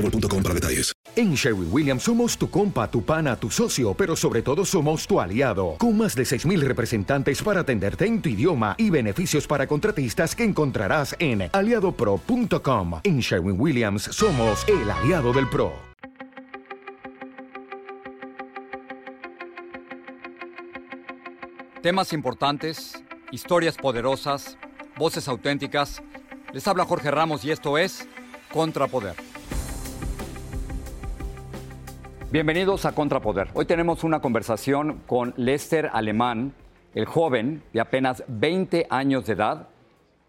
boostmobile.com para detalles. En Sherwin Williams somos tu compa, tu pana, tu socio, pero sobre todo somos tu aliado, con más de 6.000 representantes para atenderte en tu idioma y beneficios para contratistas que encontrarás en aliadopro.com. En Sherwin Williams somos el aliado del PRO. Temas importantes, historias poderosas, voces auténticas. Les habla Jorge Ramos y esto es Contrapoder. Bienvenidos a Contrapoder. Hoy tenemos una conversación con Lester Alemán, el joven de apenas 20 años de edad,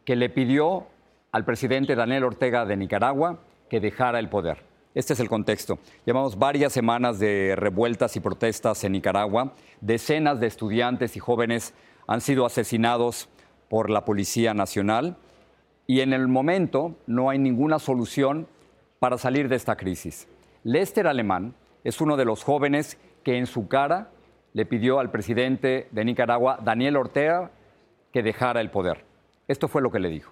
que le pidió al presidente Daniel Ortega de Nicaragua que dejara el poder. Este es el contexto. Llevamos varias semanas de revueltas y protestas en Nicaragua. Decenas de estudiantes y jóvenes han sido asesinados por la Policía Nacional y en el momento no hay ninguna solución para salir de esta crisis. Lester Alemán es uno de los jóvenes que en su cara le pidió al presidente de Nicaragua, Daniel Ortega, que dejara el poder. Esto fue lo que le dijo.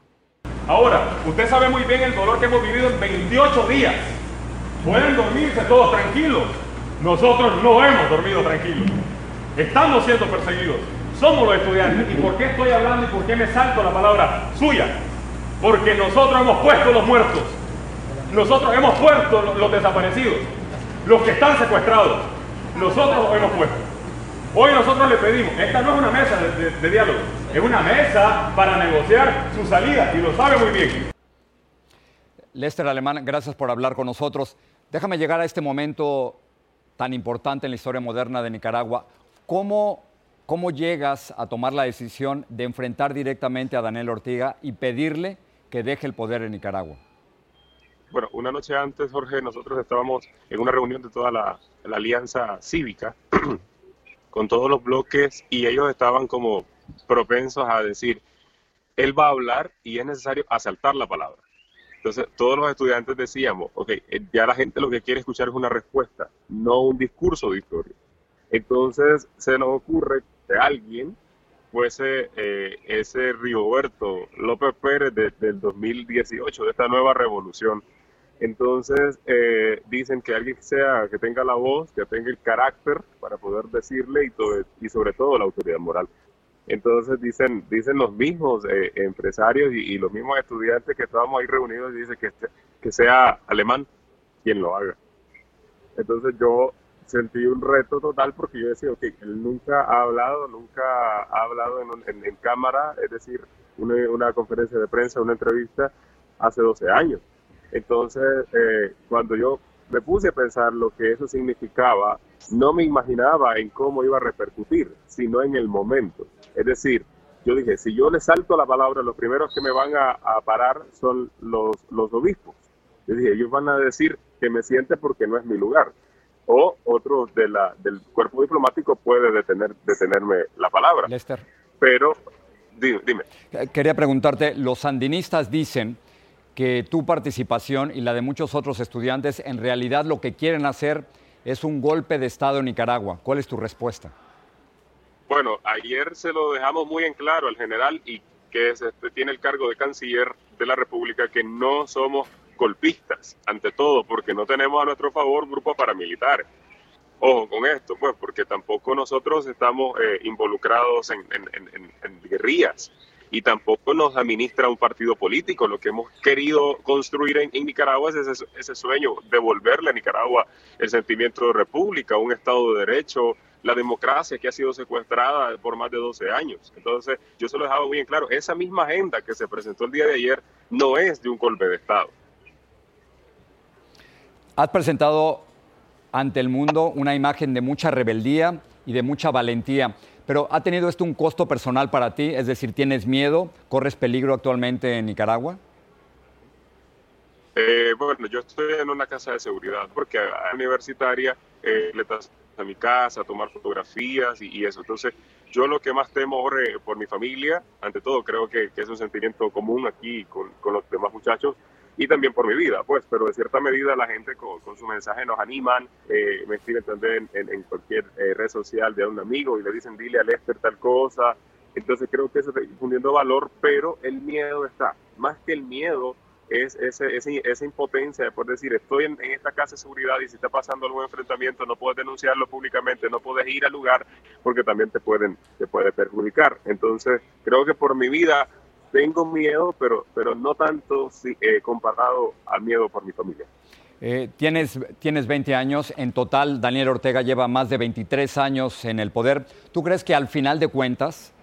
Ahora, usted sabe muy bien el dolor que hemos vivido en 28 días. Pueden dormirse todos tranquilos. Nosotros no hemos dormido tranquilos. Estamos siendo perseguidos. Somos los estudiantes. ¿Y por qué estoy hablando y por qué me salto la palabra suya? Porque nosotros hemos puesto los muertos. Nosotros hemos puesto los desaparecidos. Los que están secuestrados. Nosotros hemos puesto. Hoy nosotros le pedimos, esta no es una mesa de diálogo, es una mesa para negociar su salida y lo sabe muy bien. Lester Alemán, gracias por hablar con nosotros. Déjame llegar a este momento tan importante en la historia moderna de Nicaragua. ¿Cómo, cómo llegas a tomar la decisión de enfrentar directamente a Daniel Ortega y pedirle que deje el poder en Nicaragua? Bueno, una noche antes, Jorge, nosotros estábamos en una reunión de toda la, alianza cívica con todos los bloques y ellos estaban como propensos a decir, él va a hablar y es necesario asaltar la palabra. Entonces, todos los estudiantes decíamos, ok, eh, ya la gente lo que quiere escuchar es una respuesta, no un discurso de historia. Entonces, se nos ocurre que alguien fuese eh, ese Rigoberto López Pérez de- del 2018, de esta nueva revolución. Entonces, eh, dicen que alguien sea, que tenga la voz, que tenga el carácter para poder decirle y, y sobre todo la autoridad moral. Entonces dicen, dicen los mismos eh, empresarios y, y los mismos estudiantes que estábamos ahí reunidos, dice que, este- que sea alemán quien lo haga. Entonces yo sentí un reto total porque yo decía, ok, él nunca ha hablado, nunca ha hablado en, en- en cámara, es decir, una conferencia de prensa, una entrevista hace 12 años. Entonces, eh, cuando yo me puse a pensar lo que eso significaba, no me imaginaba en cómo iba a repercutir, sino en el momento. Es decir, yo dije, si yo le salto la palabra, los primeros que me van a, a parar son los, los obispos. Yo dije, ellos van a decir que me siente porque no es mi lugar. O otros de la, del cuerpo diplomático puede detener, detenerme la palabra. Lester. Pero, dime, dime. Quería preguntarte, los sandinistas dicen que tu participación y la de muchos otros estudiantes en realidad lo que quieren hacer es un golpe de Estado en Nicaragua. ¿Cuál es tu respuesta? Bueno, ayer se lo dejamos muy en claro al general y que es, este, tiene el cargo de canciller de la República que no somos golpistas, ante todo, porque no tenemos a nuestro favor grupos paramilitares. Ojo con esto, pues, porque tampoco nosotros estamos eh, involucrados en guerrillas y tampoco nos administra un partido político. Lo que hemos querido construir en, Nicaragua es ese, ese sueño, devolverle a Nicaragua el sentimiento de república, un Estado de Derecho, la democracia que ha sido secuestrada por más de 12 años. Entonces, yo se lo dejaba muy en claro, esa misma agenda que se presentó el día de ayer no es de un golpe de Estado. Has presentado ante el mundo una imagen de mucha rebeldía y de mucha valentía. Pero ¿ha tenido esto un costo personal para ti? Es decir, ¿tienes miedo? ¿Corres peligro actualmente en Nicaragua? Eh, bueno, yo estoy en una casa de seguridad porque a universitaria eh, le estás a mi casa a tomar fotografías y, eso. Entonces, yo lo que más temo por mi familia, ante todo, creo que, es un sentimiento común aquí con, con, los demás muchachos y también por mi vida, pues, pero de cierta medida la gente con, su mensaje nos animan, eh, me escriben también en, cualquier eh, red social de un amigo y le dicen, dile a Lester tal cosa. Entonces creo que eso está difundiendo valor, pero el miedo está. Más que el miedo, es ese, esa impotencia de poder decir, estoy en, esta casa de seguridad y si está pasando algún enfrentamiento no puedes denunciarlo públicamente, no puedes ir al lugar porque también te pueden te puede perjudicar. Entonces, creo que por mi vida tengo miedo, pero, pero no tanto eh, comparado al miedo por mi familia. Eh, tienes, tienes 20 años, en total Daniel Ortega lleva más de 23 años en el poder. ¿Tú crees que al final de cuentas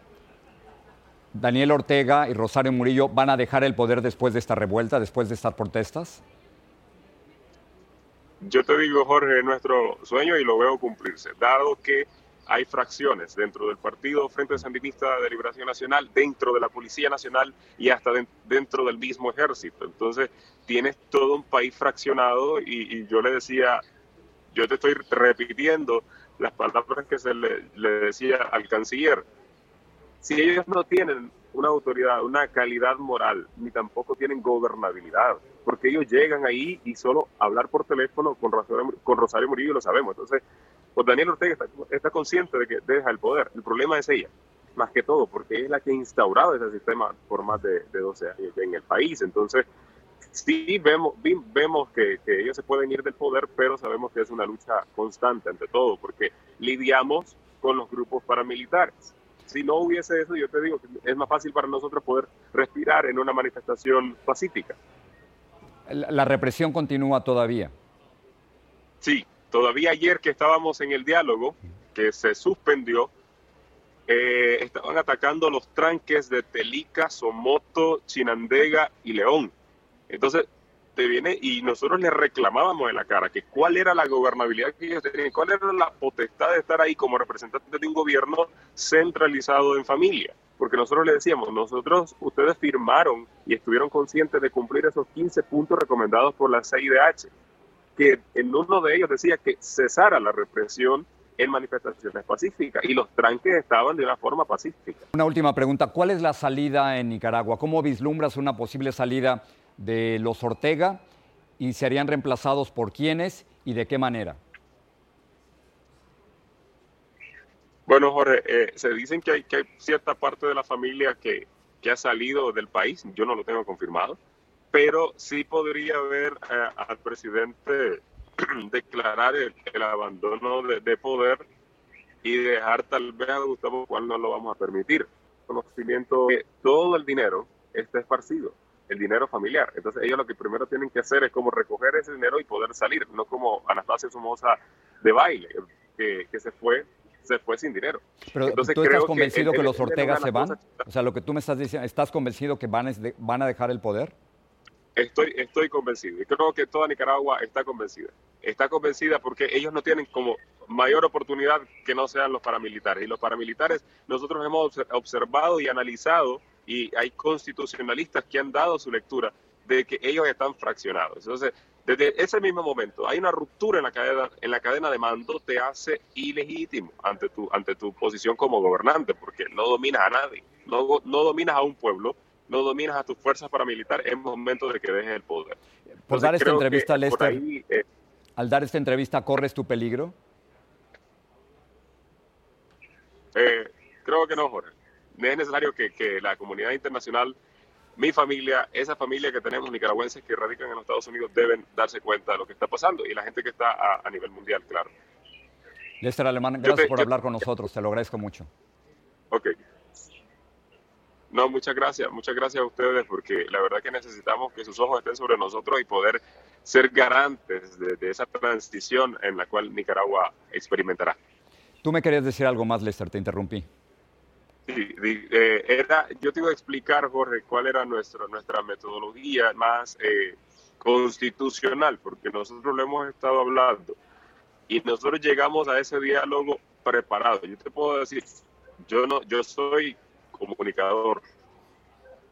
Daniel Ortega y Rosario Murillo van a dejar el poder después de esta revuelta, después de estas protestas? Yo te digo, Jorge, nuestro sueño y lo veo cumplirse, dado que hay fracciones dentro del Partido Frente Sandinista de Liberación Nacional, dentro de la Policía Nacional y hasta dentro del mismo ejército. Entonces, tienes todo un país fraccionado y, yo le decía, yo te estoy repitiendo las palabras que se le, le decía al canciller si ellos no tienen una autoridad, una calidad moral, ni tampoco tienen gobernabilidad, porque ellos llegan ahí y solo hablar por teléfono con Rosario, con Rosario Murillo lo sabemos. Entonces, pues Daniel Ortega está, consciente de que deja el poder. El problema es ella, más que todo, porque es la que ha instaurado ese sistema por más de, 12 años en el país. Entonces, sí vemos, vemos que, que ellos se pueden ir del poder, pero sabemos que es una lucha constante ante todo, porque lidiamos con los grupos paramilitares si no hubiese eso, yo te digo que es más fácil para nosotros poder respirar en una manifestación pacífica. La represión continúa todavía. Sí, todavía ayer que estábamos en el diálogo, que se suspendió, eh, estaban atacando los tranques de Telica, Somoto, Chinandega y León. Entonces, te viene y nosotros le reclamábamos en la cara que cuál era la gobernabilidad que ellos tenían, cuál era la potestad de estar ahí como representantes de un gobierno centralizado en familia. Porque nosotros le decíamos, nosotros, ustedes firmaron y estuvieron conscientes de cumplir esos 15 puntos recomendados por la CIDH, que en uno de ellos decía que cesara la represión en manifestaciones pacíficas y los tranques estaban de una forma pacífica. Una última pregunta, ¿cuál es la salida en Nicaragua? ¿Cómo vislumbras una posible salida de los Ortega y serían reemplazados por quiénes y de qué manera? Bueno, Jorge, eh, se dicen que hay, cierta parte de la familia que, ha salido del país, yo no lo tengo confirmado, pero sí podría haber eh, al presidente declarar el, abandono de, poder y dejar tal vez a Gustavo cual no lo vamos a permitir. Conocimiento que todo el dinero está esparcido el dinero familiar. Entonces ellos lo que primero tienen que hacer es como recoger ese dinero y poder salir, no como Anastasia Somoza de baile, que, se fue se fue sin dinero. Pero Entonces, ¿tú estás convencido que, los Ortega se van? O sea, lo que tú me estás diciendo, ¿estás convencido que van, van a dejar el poder? Estoy, estoy convencido y creo que toda Nicaragua está convencida. Está convencida porque ellos no tienen como mayor oportunidad que no sean los paramilitares. Y los paramilitares nosotros hemos observado y analizado y hay constitucionalistas que han dado su lectura de que ellos están fraccionados. Entonces, desde ese mismo momento, hay una ruptura en la cadena, en la cadena de mando, te hace ilegítimo ante tu, ante tu posición como gobernante, porque no dominas a nadie, no, no dominas a un pueblo, no dominas a tus fuerzas paramilitares en momento de que dejes el poder. Por dar esta entrevista, Lester, eh, al dar esta entrevista, ¿corres tu peligro? Eh, creo que no, Jorge es necesario que, la comunidad internacional, mi familia, esa familia que tenemos nicaragüenses que radican en los Estados Unidos deben darse cuenta de lo que está pasando y la gente que está a, nivel mundial, claro. Lester Alemán, gracias por hablar con nosotros, te lo agradezco mucho. Ok. No, muchas gracias, muchas gracias a ustedes porque la verdad que necesitamos que sus ojos estén sobre nosotros y poder ser garantes de esa transición en la cual Nicaragua experimentará. Tú me querías decir algo más, Lester, te interrumpí. Sí, eh, era, yo te iba a explicar, Jorge, cuál era nuestro, nuestra metodología más eh, constitucional, porque nosotros lo hemos estado hablando y nosotros llegamos a ese diálogo preparado. Yo te puedo decir, yo no, yo soy comunicador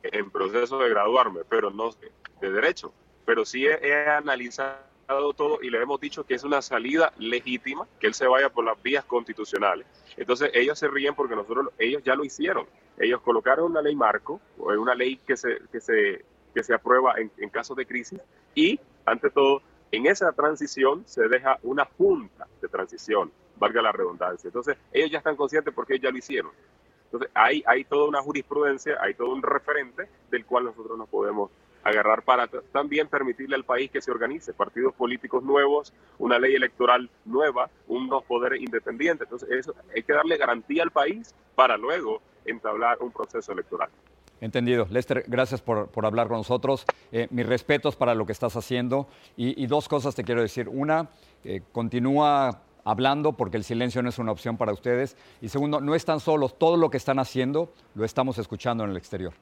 en proceso de graduarme, pero no de derecho, pero sí he, analizado todo y le hemos dicho que es una salida legítima que él se vaya por las vías constitucionales. Entonces ellos se ríen porque nosotros ellos ya lo hicieron. Ellos colocaron una ley marco, o una ley que se, que se, que se aprueba en, en casos de crisis y, ante todo, en esa transición se deja una junta de transición, valga la redundancia. Entonces, ellos ya están conscientes porque ellos ya lo hicieron. Entonces, hay, hay toda una jurisprudencia, hay todo un referente del cual nosotros nos podemos agarrar para también permitirle al país que se organice, partidos políticos nuevos, una ley electoral nueva, unos poderes independientes. Entonces, eso, hay que darle garantía al país para luego entablar un proceso electoral. Entendido. Lester, gracias por, hablar con nosotros. Eh, mis respetos para lo que estás haciendo. Y, dos cosas te quiero decir. Una, eh, continúa hablando porque el silencio no es una opción para ustedes. Y segundo, no están solos. Todo lo que están haciendo lo estamos escuchando en el exterior.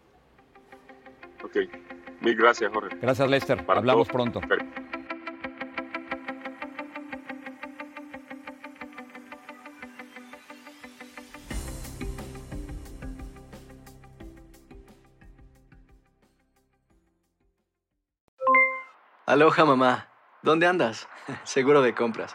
Ok. Mil gracias, Jorge. Gracias, Lester. Hablamos pronto. Aloha, mamá. ¿Dónde andas? Seguro de compras.